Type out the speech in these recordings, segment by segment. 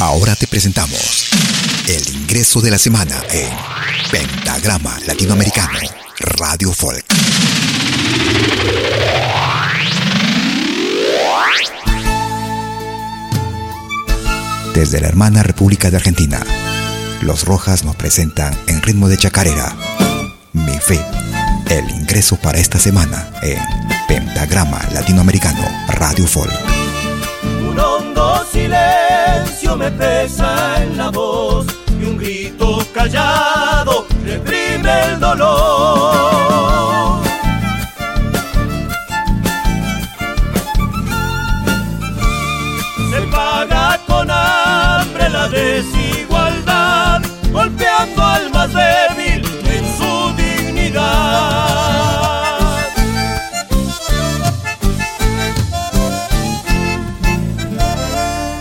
Ahora te presentamos el ingreso de la semana en Pentagrama Latinoamericano Radio Folk. Desde la hermana República de Argentina, los Rojas nos presentan en ritmo de chacarera Mi Fe, el ingreso para esta semana en Pentagrama Latinoamericano Radio Folk. Un me pesa en la voz y un grito callado reprime el dolor. Se paga con hambre la desigualdad,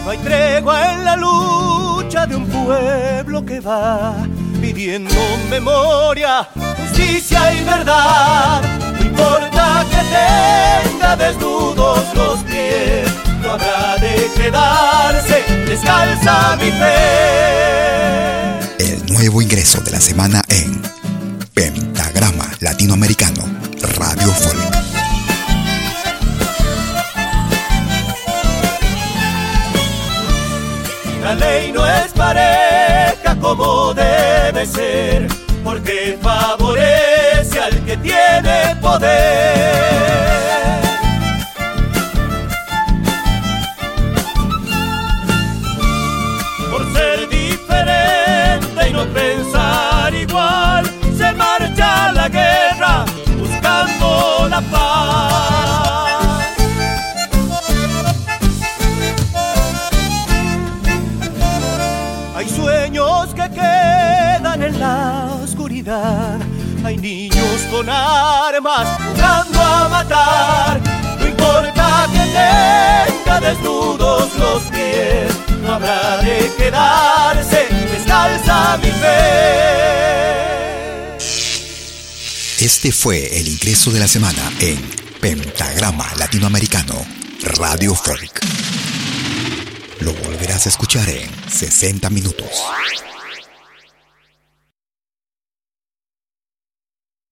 No hay tregua en la lucha de un pueblo que va pidiendo memoria, justicia y verdad. No importa que tenga desnudos los pies, no habrá de quedarse descalza mi fe. El nuevo ingreso de la semana en Pentagrama Latinoamericano Radio Folk. La ley no es pareja como debe ser, porque favorece al que tiene poder. Que quedan en la oscuridad. Hay niños con armas jugando a matar. No importa que tenga desnudos los pies, no habrá de quedarse descalza mi fe. Este fue el ingreso de la semana en Pentagrama Latinoamericano Radio Folk. Lo volverás a escuchar en 60 minutos.